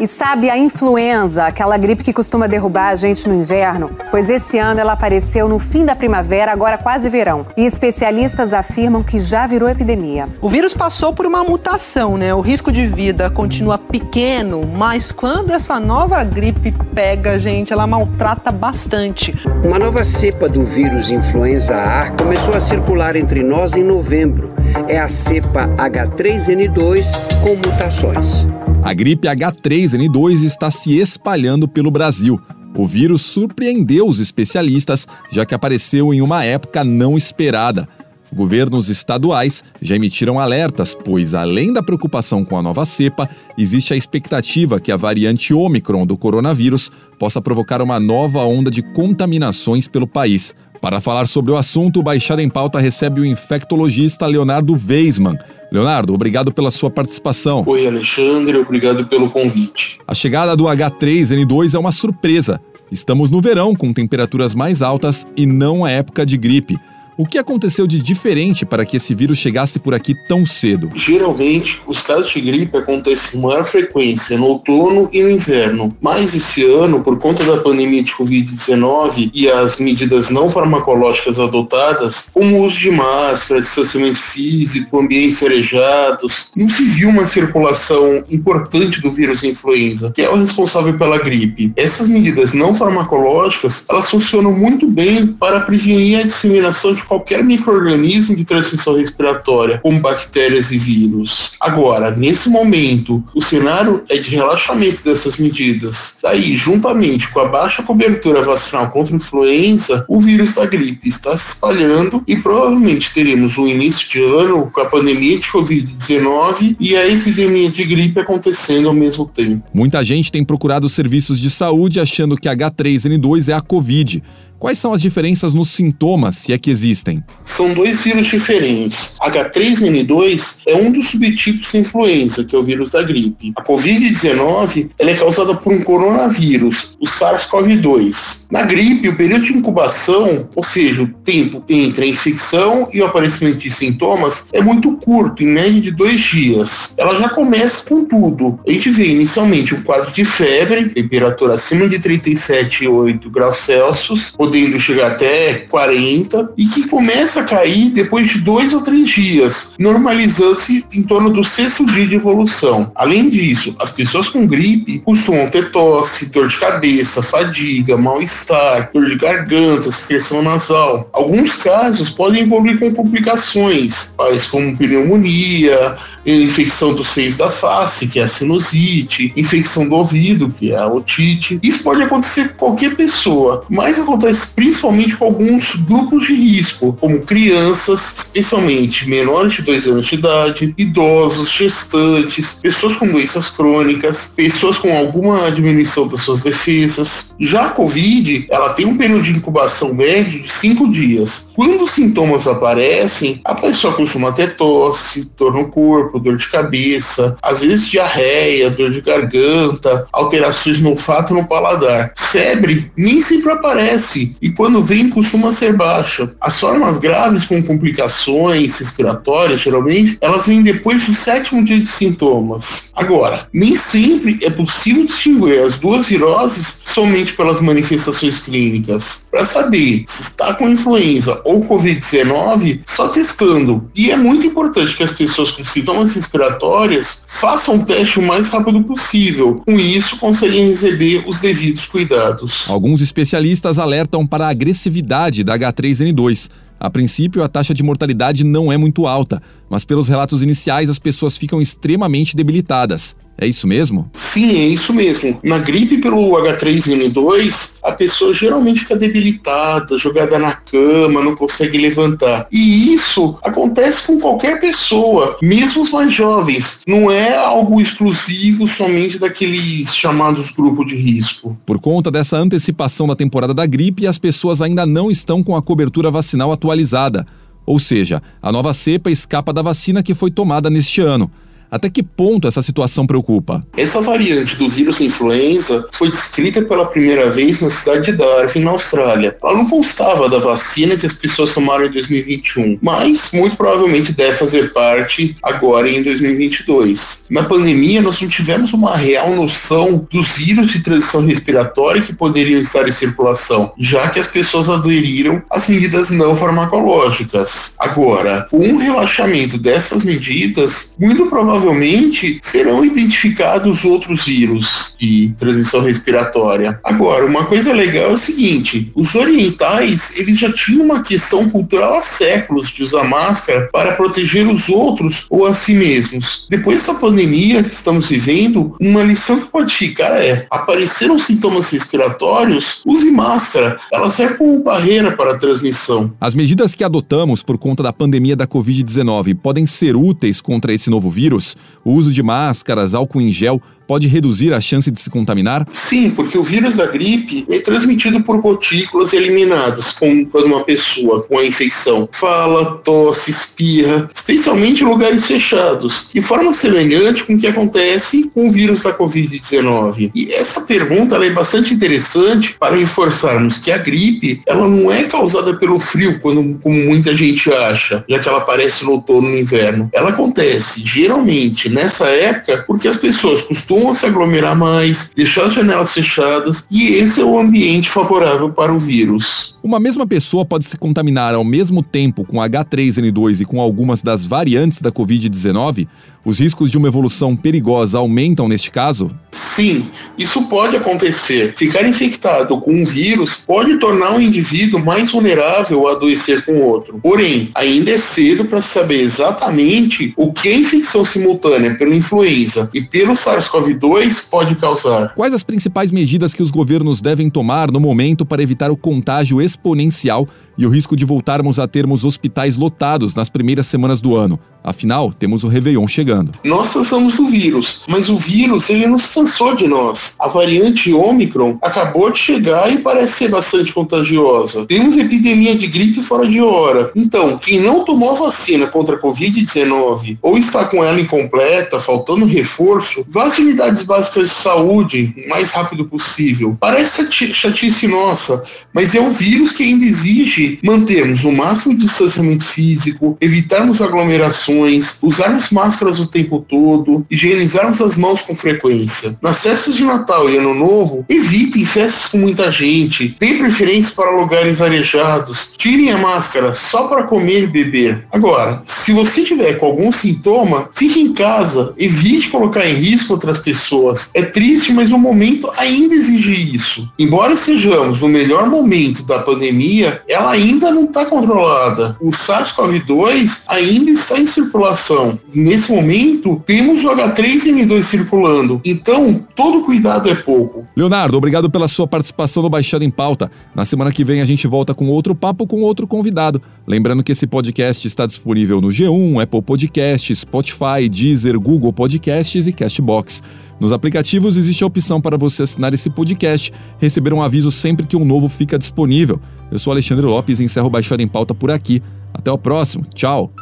E sabe a influenza, aquela gripe que costuma derrubar a gente no inverno? Pois esse ano ela apareceu no fim da primavera, agora quase verão. E especialistas afirmam que já virou epidemia. O vírus passou por uma mutação, né? O risco de vida continua pequeno, mas quando essa nova gripe pega, gente, ela maltrata bastante. Uma nova cepa do vírus influenza A começou a circular entre nós em novembro. É a cepa H3N2 com mutações. A gripe H3N2 está se espalhando pelo Brasil. O vírus surpreendeu os especialistas, já que apareceu em uma época não esperada. Governos estaduais já emitiram alertas, pois, além da preocupação com a nova cepa, existe a expectativa que a variante Ômicron do coronavírus possa provocar uma nova onda de contaminações pelo país. Para falar sobre o assunto, o Baixada em Pauta recebe o infectologista Leonardo Weisman. Leonardo, obrigado pela sua participação. Oi, Alexandre, obrigado pelo convite. A chegada do H3N2 é uma surpresa. Estamos no verão com temperaturas mais altas e não a época de gripe. O que aconteceu de diferente para que esse vírus chegasse por aqui tão cedo? Geralmente, os casos de gripe acontecem com maior frequência no outono e no inverno, mas esse ano, por conta da pandemia de Covid-19 e as medidas não farmacológicas adotadas, como o uso de máscara, distanciamento físico, ambientes arejados, não se viu uma circulação importante do vírus influenza, que é o responsável pela gripe. Essas medidas não farmacológicas, elas funcionam muito bem para prevenir a disseminação de qualquer microorganismo de transmissão respiratória, como bactérias e vírus. Agora, nesse momento, o cenário é de relaxamento dessas medidas. Daí, juntamente com a baixa cobertura vacinal contra influenza, o vírus da gripe está se espalhando e provavelmente teremos um início de ano com a pandemia de Covid-19 e a epidemia de gripe acontecendo ao mesmo tempo. Muita gente tem procurado os serviços de saúde achando que H3N2 é a Covid. Quais são as diferenças nos sintomas, se é que existem? São dois vírus diferentes. H3N2 é um dos subtipos da influenza, que é o vírus da gripe. A Covid-19 ela é causada por um coronavírus, o SARS-CoV-2. Na gripe, o período de incubação, ou seja, o tempo entre a infecção e o aparecimento de sintomas, é muito curto, em média de dois dias. Ela já começa com tudo. A gente vê inicialmente um quadro de febre, temperatura acima de 37,8 graus Celsius, podendo chegar até 40, e que começa a cair depois de dois ou três dias, normalizando-se em torno do sexto dia de evolução. Além disso, as pessoas com gripe costumam ter tosse, dor de cabeça, fadiga, mal-estar, dor de garganta, secreção nasal. Alguns casos podem evoluir com complicações, tais como pneumonia, infecção dos seios da face, que é a sinusite, infecção do ouvido, que é a otite. Isso pode acontecer com qualquer pessoa, mas acontece principalmente com alguns grupos de risco, como crianças, especialmente menores de 2 anos de idade, idosos, gestantes, pessoas com doenças crônicas, pessoas com alguma diminuição das suas defesas. Já a Covid, ela tem um período de incubação médio de 5 dias. Quando os sintomas aparecem, a pessoa costuma ter tosse, dor no corpo, dor de cabeça, às vezes diarreia, dor de garganta, alterações no olfato e no paladar. Febre nem sempre aparece e quando vem costuma ser baixa. As formas graves com complicações respiratórias, geralmente, elas vêm depois do sétimo dia de sintomas. Agora, nem sempre é possível distinguir as duas viroses somente pelas manifestações clínicas. Para saber se está com influenza ou Covid-19, só testando. E é muito importante que as pessoas com sintomas respiratórias façam o teste o mais rápido possível. Com isso, conseguem receber os devidos cuidados. Alguns especialistas alertam para a agressividade da H3N2. A princípio, a taxa de mortalidade não é muito alta, mas pelos relatos iniciais as pessoas ficam extremamente debilitadas. É isso mesmo? Sim, é isso mesmo. Na gripe pelo H3N2, a pessoa geralmente fica debilitada, jogada na cama, não consegue levantar. E isso acontece com qualquer pessoa, mesmo os mais jovens. Não é algo exclusivo somente daqueles chamados grupos de risco. Por conta dessa antecipação da temporada da gripe, as pessoas ainda não estão com a cobertura vacinal atualizada. Ou seja, a nova cepa escapa da vacina que foi tomada neste ano. Até que ponto essa situação preocupa? Essa variante do vírus influenza foi descrita pela primeira vez na cidade de Darwin, na Austrália. Ela não constava da vacina que as pessoas tomaram em 2021, mas muito provavelmente deve fazer parte agora em 2022. Na pandemia, nós não tivemos uma real noção dos vírus de transição respiratória que poderiam estar em circulação, já que as pessoas aderiram às medidas não farmacológicas. Agora, com um relaxamento dessas medidas, muito provavelmente provavelmente serão identificados outros vírus de transmissão respiratória. Agora, uma coisa legal é o seguinte: os orientais eles já tinham uma questão cultural há séculos de usar máscara para proteger os outros ou a si mesmos. Depois dessa pandemia que estamos vivendo, uma lição que pode ficar é: apareceram sintomas respiratórios, use máscara. Ela serve como barreira para a transmissão. As medidas que adotamos por conta da pandemia da Covid-19 podem ser úteis contra esse novo vírus? O uso de máscaras, álcool em gel pode reduzir a chance de se contaminar? Sim, porque o vírus da gripe é transmitido por gotículas eliminadas quando uma pessoa com a infecção fala, tosse, espirra, especialmente em lugares fechados, de forma semelhante com o que acontece com o vírus da Covid-19. E essa pergunta é bastante interessante para reforçarmos que a gripe ela não é causada pelo frio, quando, como muita gente acha, já que ela aparece no outono e no inverno. Ela acontece geralmente nessa época porque as pessoas costumam costumam se aglomerar mais, deixar as janelas fechadas, e esse é o ambiente favorável para o vírus. Uma mesma pessoa pode se contaminar ao mesmo tempo com H3N2 e com algumas das variantes da Covid-19? Os riscos de uma evolução perigosa aumentam neste caso? Sim, isso pode acontecer. Ficar infectado com um vírus pode tornar um indivíduo mais vulnerável a adoecer com outro. Porém, ainda é cedo para saber exatamente o que a infecção simultânea pela influenza e pelo SARS-CoV-2 pode causar. Quais as principais medidas que os governos devem tomar no momento para evitar o contágio exponencial e o risco de voltarmos a termos hospitais lotados nas primeiras semanas do ano? Afinal, temos o Réveillon chegando. Nós cansamos do vírus, mas o vírus ele não se cansou de nós. A variante Omicron acabou de chegar e parece ser bastante contagiosa. Temos epidemia de gripe fora de hora. Então, quem não tomou a vacina contra a Covid-19 ou está com ela incompleta, faltando reforço, vá às unidades básicas de saúde o mais rápido possível. Parece chatice nossa, mas é o vírus que ainda exige mantermos o máximo de distanciamento físico, evitarmos aglomerações usarmos máscaras o tempo todo, higienizarmos as mãos com frequência. Nas festas de Natal e Ano Novo, evitem festas com muita gente, deem preferência para lugares arejados, tirem a máscara só para comer e beber. Agora, se você tiver com algum sintoma, fique em casa, evite colocar em risco outras pessoas. É triste, mas o momento ainda exige isso. Embora estejamos no melhor momento da pandemia, ela ainda não está controlada. O SARS-CoV-2 ainda está em circulação. Nesse momento, temos o H3N2 circulando. Então, todo cuidado é pouco. Leonardo, obrigado pela sua participação no Baixada em Pauta. Na semana que vem a gente volta com outro papo com outro convidado. Lembrando que esse podcast está disponível no G1, Apple Podcasts, Spotify, Deezer, Google Podcasts e Castbox. Nos aplicativos existe a opção para você assinar esse podcast, receber um aviso sempre que um novo fica disponível. Eu sou Alexandre Lopes e encerro Baixada em Pauta por aqui. Até o próximo. Tchau.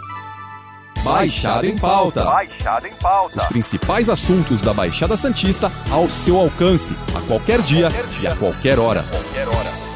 Baixada em Pauta. Baixada em Pauta. Os principais assuntos da Baixada Santista ao seu alcance, a qualquer dia, qualquer dia. e a qualquer hora. Qualquer hora.